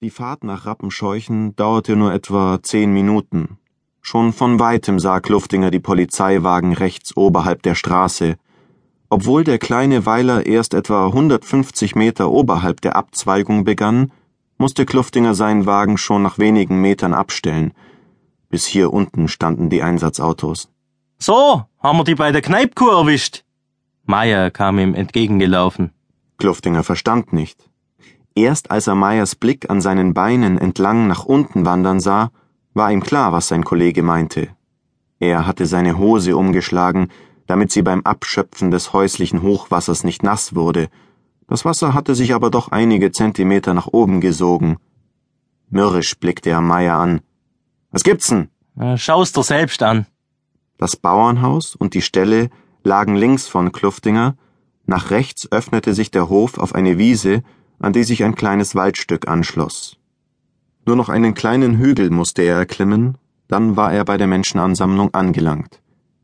Die Fahrt nach Rappenscheuchen dauerte nur etwa zehn Minuten. Schon von weitem sah Kluftinger die Polizeiwagen rechts oberhalb der Straße. Obwohl der kleine Weiler erst etwa 150 Meter oberhalb der Abzweigung begann, musste Kluftinger seinen Wagen schon nach wenigen Metern abstellen. Bis hier unten standen die Einsatzautos. So, haben wir die bei der Kneipkur erwischt. Meier kam ihm entgegengelaufen. Kluftinger verstand nicht. Erst als er Meyers Blick an seinen Beinen entlang nach unten wandern sah, war ihm klar, was sein Kollege meinte. Er hatte seine Hose umgeschlagen, damit sie beim Abschöpfen des häuslichen Hochwassers nicht nass wurde. Das Wasser hatte sich aber doch einige Zentimeter nach oben gesogen. Mürrisch blickte er Meier an. Was gibt's denn? Schau's dir selbst an. Das Bauernhaus und die Ställe lagen links von Kluftinger, nach rechts öffnete sich der Hof auf eine Wiese, an die sich ein kleines Waldstück anschloss. Nur noch einen kleinen Hügel musste er erklimmen, dann war er bei der Menschenansammlung angelangt.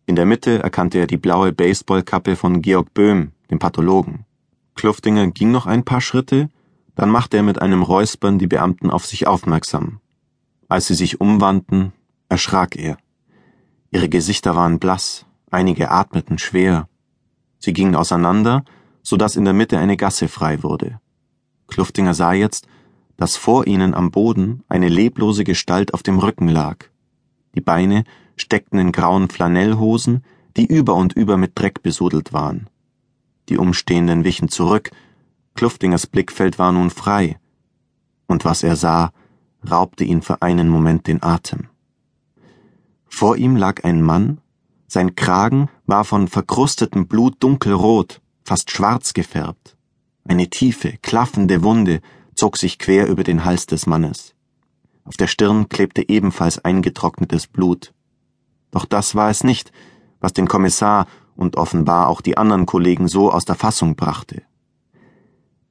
In der Mitte erkannte er die blaue Baseballkappe von Georg Böhm, dem Pathologen. Kluftinger ging noch ein paar Schritte, dann machte er mit einem Räuspern die Beamten auf sich aufmerksam. Als sie sich umwandten, erschrak er. Ihre Gesichter waren blass, einige atmeten schwer. Sie gingen auseinander, so dass in der Mitte eine Gasse frei wurde. Kluftinger sah jetzt, dass vor ihnen am Boden eine leblose Gestalt auf dem Rücken lag. Die Beine steckten in grauen Flanellhosen, die über und über mit Dreck besudelt waren. Die Umstehenden wichen zurück, Kluftingers Blickfeld war nun frei, und was er sah, raubte ihn für einen Moment den Atem. Vor ihm lag ein Mann, sein Kragen war von verkrustetem Blut dunkelrot, fast schwarz gefärbt. Eine tiefe, klaffende Wunde zog sich quer über den Hals des Mannes. Auf der Stirn klebte ebenfalls eingetrocknetes Blut. Doch das war es nicht, was den Kommissar und offenbar auch die anderen Kollegen so aus der Fassung brachte.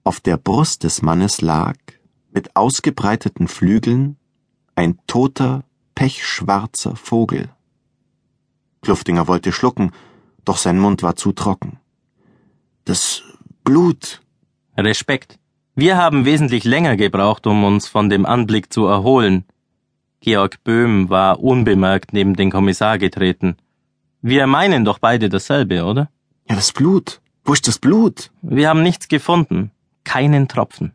Auf der Brust des Mannes lag, mit ausgebreiteten Flügeln, ein toter, pechschwarzer Vogel. Kluftinger wollte schlucken, doch sein Mund war zu trocken. Das Blut, Respekt. Wir haben wesentlich länger gebraucht, um uns von dem Anblick zu erholen. Georg Böhm war unbemerkt neben den Kommissar getreten. Wir meinen doch beide dasselbe, oder? Ja, das Blut. Wo ist das Blut? Wir haben nichts gefunden. Keinen Tropfen.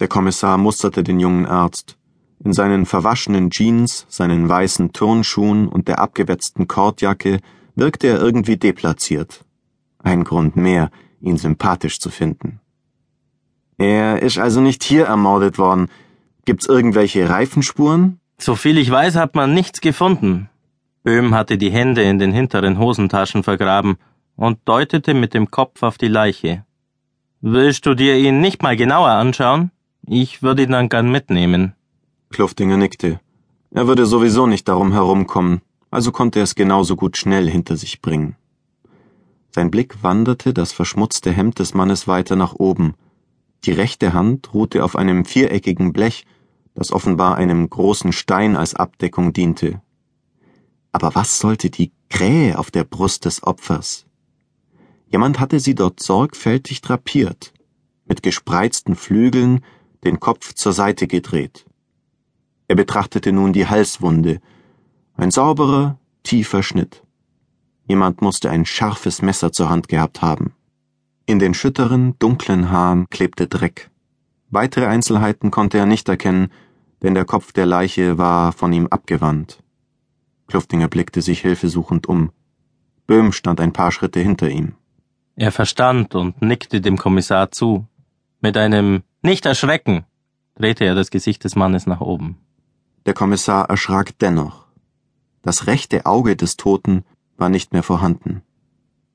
Der Kommissar musterte den jungen Arzt. In seinen verwaschenen Jeans, seinen weißen Turnschuhen und der abgewetzten Kordjacke wirkte er irgendwie deplatziert. Ein Grund mehr, ihn sympathisch zu finden. Er ist also nicht hier ermordet worden. Gibt's irgendwelche Reifenspuren? Soviel ich weiß, hat man nichts gefunden. Böhm hatte die Hände in den hinteren Hosentaschen vergraben und deutete mit dem Kopf auf die Leiche. Willst du dir ihn nicht mal genauer anschauen? Ich würde ihn dann gern mitnehmen. Kluftinger nickte. Er würde sowieso nicht darum herumkommen, also konnte er es genauso gut schnell hinter sich bringen. Sein Blick wanderte das verschmutzte Hemd des Mannes weiter nach oben, die rechte Hand ruhte auf einem viereckigen Blech, das offenbar einem großen Stein als Abdeckung diente. Aber was sollte die Krähe auf der Brust des Opfers? Jemand hatte sie dort sorgfältig drapiert, mit gespreizten Flügeln, den Kopf zur Seite gedreht. Er betrachtete nun die Halswunde, ein sauberer, tiefer Schnitt. Jemand musste ein scharfes Messer zur Hand gehabt haben. In den schütteren, dunklen Haaren klebte Dreck. Weitere Einzelheiten konnte er nicht erkennen, denn der Kopf der Leiche war von ihm abgewandt. Kluftinger blickte sich hilfesuchend um. Böhm stand ein paar Schritte hinter ihm. Er verstand und nickte dem Kommissar zu. Mit einem Nicht erschrecken drehte er das Gesicht des Mannes nach oben. Der Kommissar erschrak dennoch. Das rechte Auge des Toten war nicht mehr vorhanden.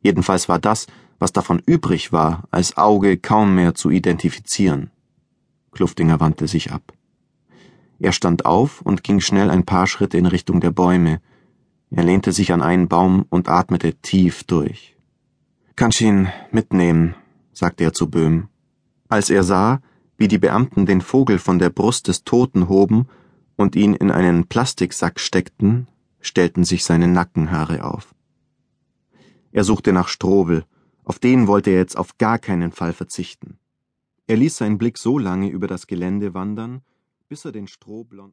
Jedenfalls war das, was davon übrig war, als Auge kaum mehr zu identifizieren. Kluftinger wandte sich ab. Er stand auf und ging schnell ein paar Schritte in Richtung der Bäume. Er lehnte sich an einen Baum und atmete tief durch. Kannst ihn mitnehmen, sagte er zu Böhm. Als er sah, wie die Beamten den Vogel von der Brust des Toten hoben und ihn in einen Plastiksack steckten, stellten sich seine Nackenhaare auf. Er suchte nach Strobel, auf den wollte er jetzt auf gar keinen Fall verzichten. Er ließ seinen Blick so lange über das Gelände wandern, bis er den strohblonden